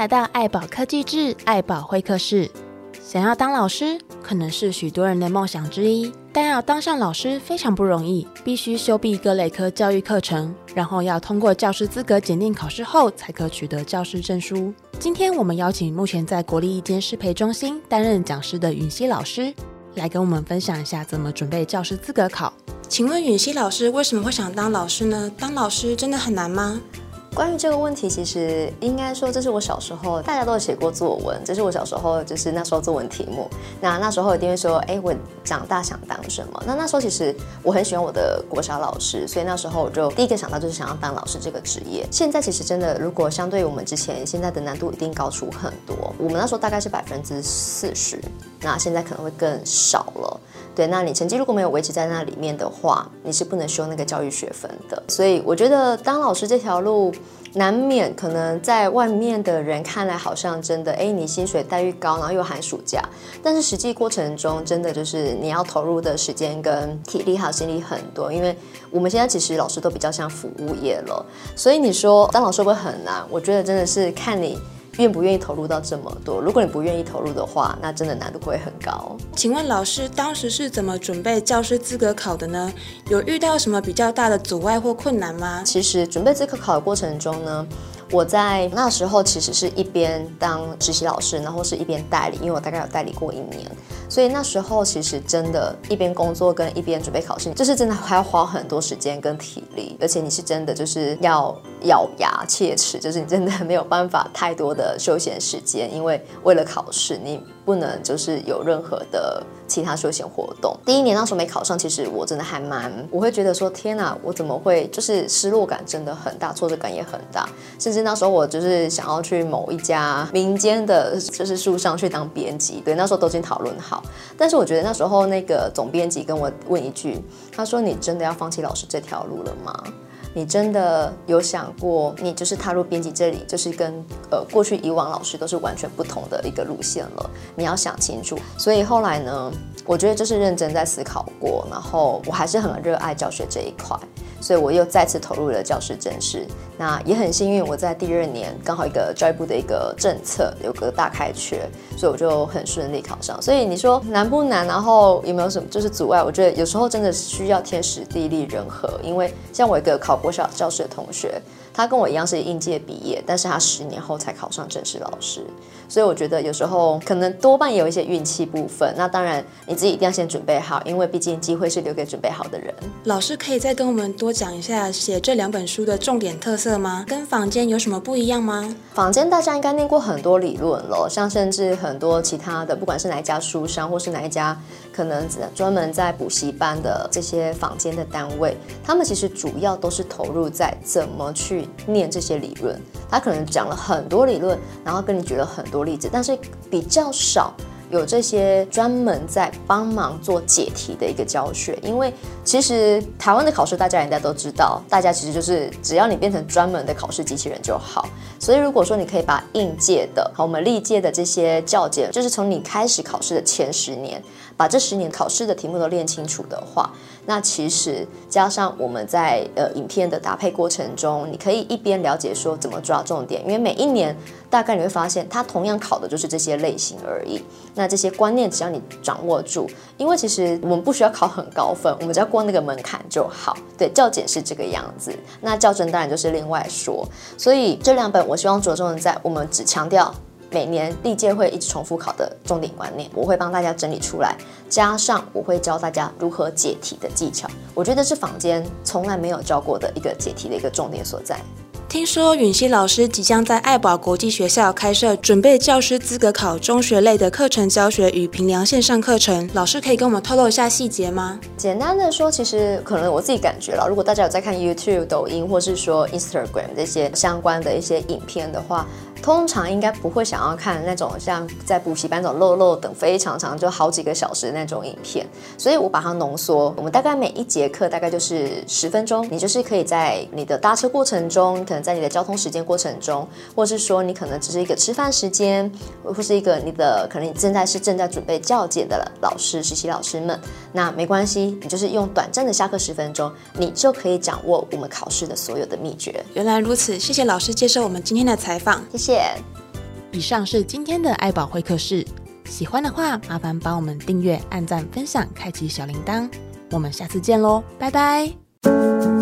来到爱宝科技志爱宝会客室。想要当老师，可能是许多人的梦想之一，但要当上老师非常不容易，必须修毕各类科教育课程，然后要通过教师资格检定考试后，才可取得教师证书。今天我们邀请目前在国立一间师培中心担任讲师的允熙老师，来跟我们分享一下怎么准备教师资格考。请问允熙老师为什么会想当老师呢？当老师真的很难吗？关于这个问题，其实应该说，这是我小时候大家都有写过作文，这是我小时候就是那时候作文题目。那那时候一定会说，哎，我长大想当什么？那那时候其实我很喜欢我的国小老师，所以那时候我就第一个想到就是想要当老师这个职业。现在其实真的，如果相对于我们之前，现在的难度一定高出很多。我们那时候大概是百分之四十，那现在可能会更少了。对，那你成绩如果没有维持在那里面的话，你是不能修那个教育学分的。所以我觉得当老师这条路，难免可能在外面的人看来好像真的，哎，你薪水待遇高，然后又寒暑假，但是实际过程中真的就是你要投入的时间跟体力还有心力很多，因为我们现在其实老师都比较像服务业了，所以你说当老师会不会很难？我觉得真的是看你。愿不愿意投入到这么多？如果你不愿意投入的话，那真的难度会很高。请问老师当时是怎么准备教师资格考的呢？有遇到什么比较大的阻碍或困难吗？其实准备资格考的过程中呢，我在那时候其实是一边当实习老师，然后是一边代理，因为我大概有代理过一年，所以那时候其实真的，一边工作跟一边准备考试，就是真的还要花很多时间跟体力，而且你是真的就是要咬牙切齿，就是你真的没有办法太多的休闲时间，因为为了考试你。不能就是有任何的其他休闲活动。第一年那时候没考上，其实我真的还蛮，我会觉得说天哪，我怎么会就是失落感真的很大，挫折感也很大。甚至那时候我就是想要去某一家民间的就是书上去当编辑，对，那时候都已经讨论好。但是我觉得那时候那个总编辑跟我问一句，他说：“你真的要放弃老师这条路了吗？”你真的有想过，你就是踏入编辑这里，就是跟呃过去以往老师都是完全不同的一个路线了。你要想清楚。所以后来呢，我觉得就是认真在思考过，然后我还是很热爱教学这一块。所以我又再次投入了教师甄试，那也很幸运，我在第二年刚好一个教育部的一个政策有个大开缺，所以我就很顺利考上。所以你说难不难？然后有没有什么就是阻碍？我觉得有时候真的需要天时地利人和，因为像我一个考国小教师的同学。他跟我一样是应届毕业，但是他十年后才考上正式老师，所以我觉得有时候可能多半也有一些运气部分。那当然你自己一定要先准备好，因为毕竟机会是留给准备好的人。老师可以再跟我们多讲一下写这两本书的重点特色吗？跟坊间有什么不一样吗？坊间大家应该念过很多理论了，像甚至很多其他的，不管是哪一家书商或是哪一家可能专门在补习班的这些坊间的单位，他们其实主要都是投入在怎么去。念这些理论，他可能讲了很多理论，然后跟你举了很多例子，但是比较少有这些专门在帮忙做解题的一个教学。因为其实台湾的考试大家应该都知道，大家其实就是只要你变成专门的考试机器人就好。所以如果说你可以把应届的和我们历届的这些教检，就是从你开始考试的前十年，把这十年考试的题目都练清楚的话。那其实加上我们在呃影片的搭配过程中，你可以一边了解说怎么抓重点，因为每一年大概你会发现，它同样考的就是这些类型而已。那这些观念只要你掌握住，因为其实我们不需要考很高分，我们只要过那个门槛就好。对，教检是这个样子，那教甄当然就是另外说。所以这两本我希望着重在我们只强调。每年历届会一直重复考的重点观念，我会帮大家整理出来，加上我会教大家如何解题的技巧。我觉得是坊间从来没有教过的一个解题的一个重点所在。听说允熙老师即将在爱宝国际学校开设准备教师资格考中学类的课程教学与评量线上课程，老师可以跟我们透露一下细节吗？简单的说，其实可能我自己感觉了，如果大家有在看 YouTube、抖音，或是说 Instagram 这些相关的一些影片的话。通常应该不会想要看那种像在补习班那种漏漏等非常长，就好几个小时的那种影片，所以我把它浓缩。我们大概每一节课大概就是十分钟，你就是可以在你的搭车过程中，可能在你的交通时间过程中，或是说你可能只是一个吃饭时间，或是一个你的可能你正在是正在准备教检的老师、实习老师们，那没关系，你就是用短暂的下课十分钟，你就可以掌握我们考试的所有的秘诀。原来如此，谢谢老师接受我们今天的采访，谢谢以上是今天的爱宝会客室，喜欢的话麻烦帮我们订阅、按赞、分享、开启小铃铛，我们下次见喽，拜拜。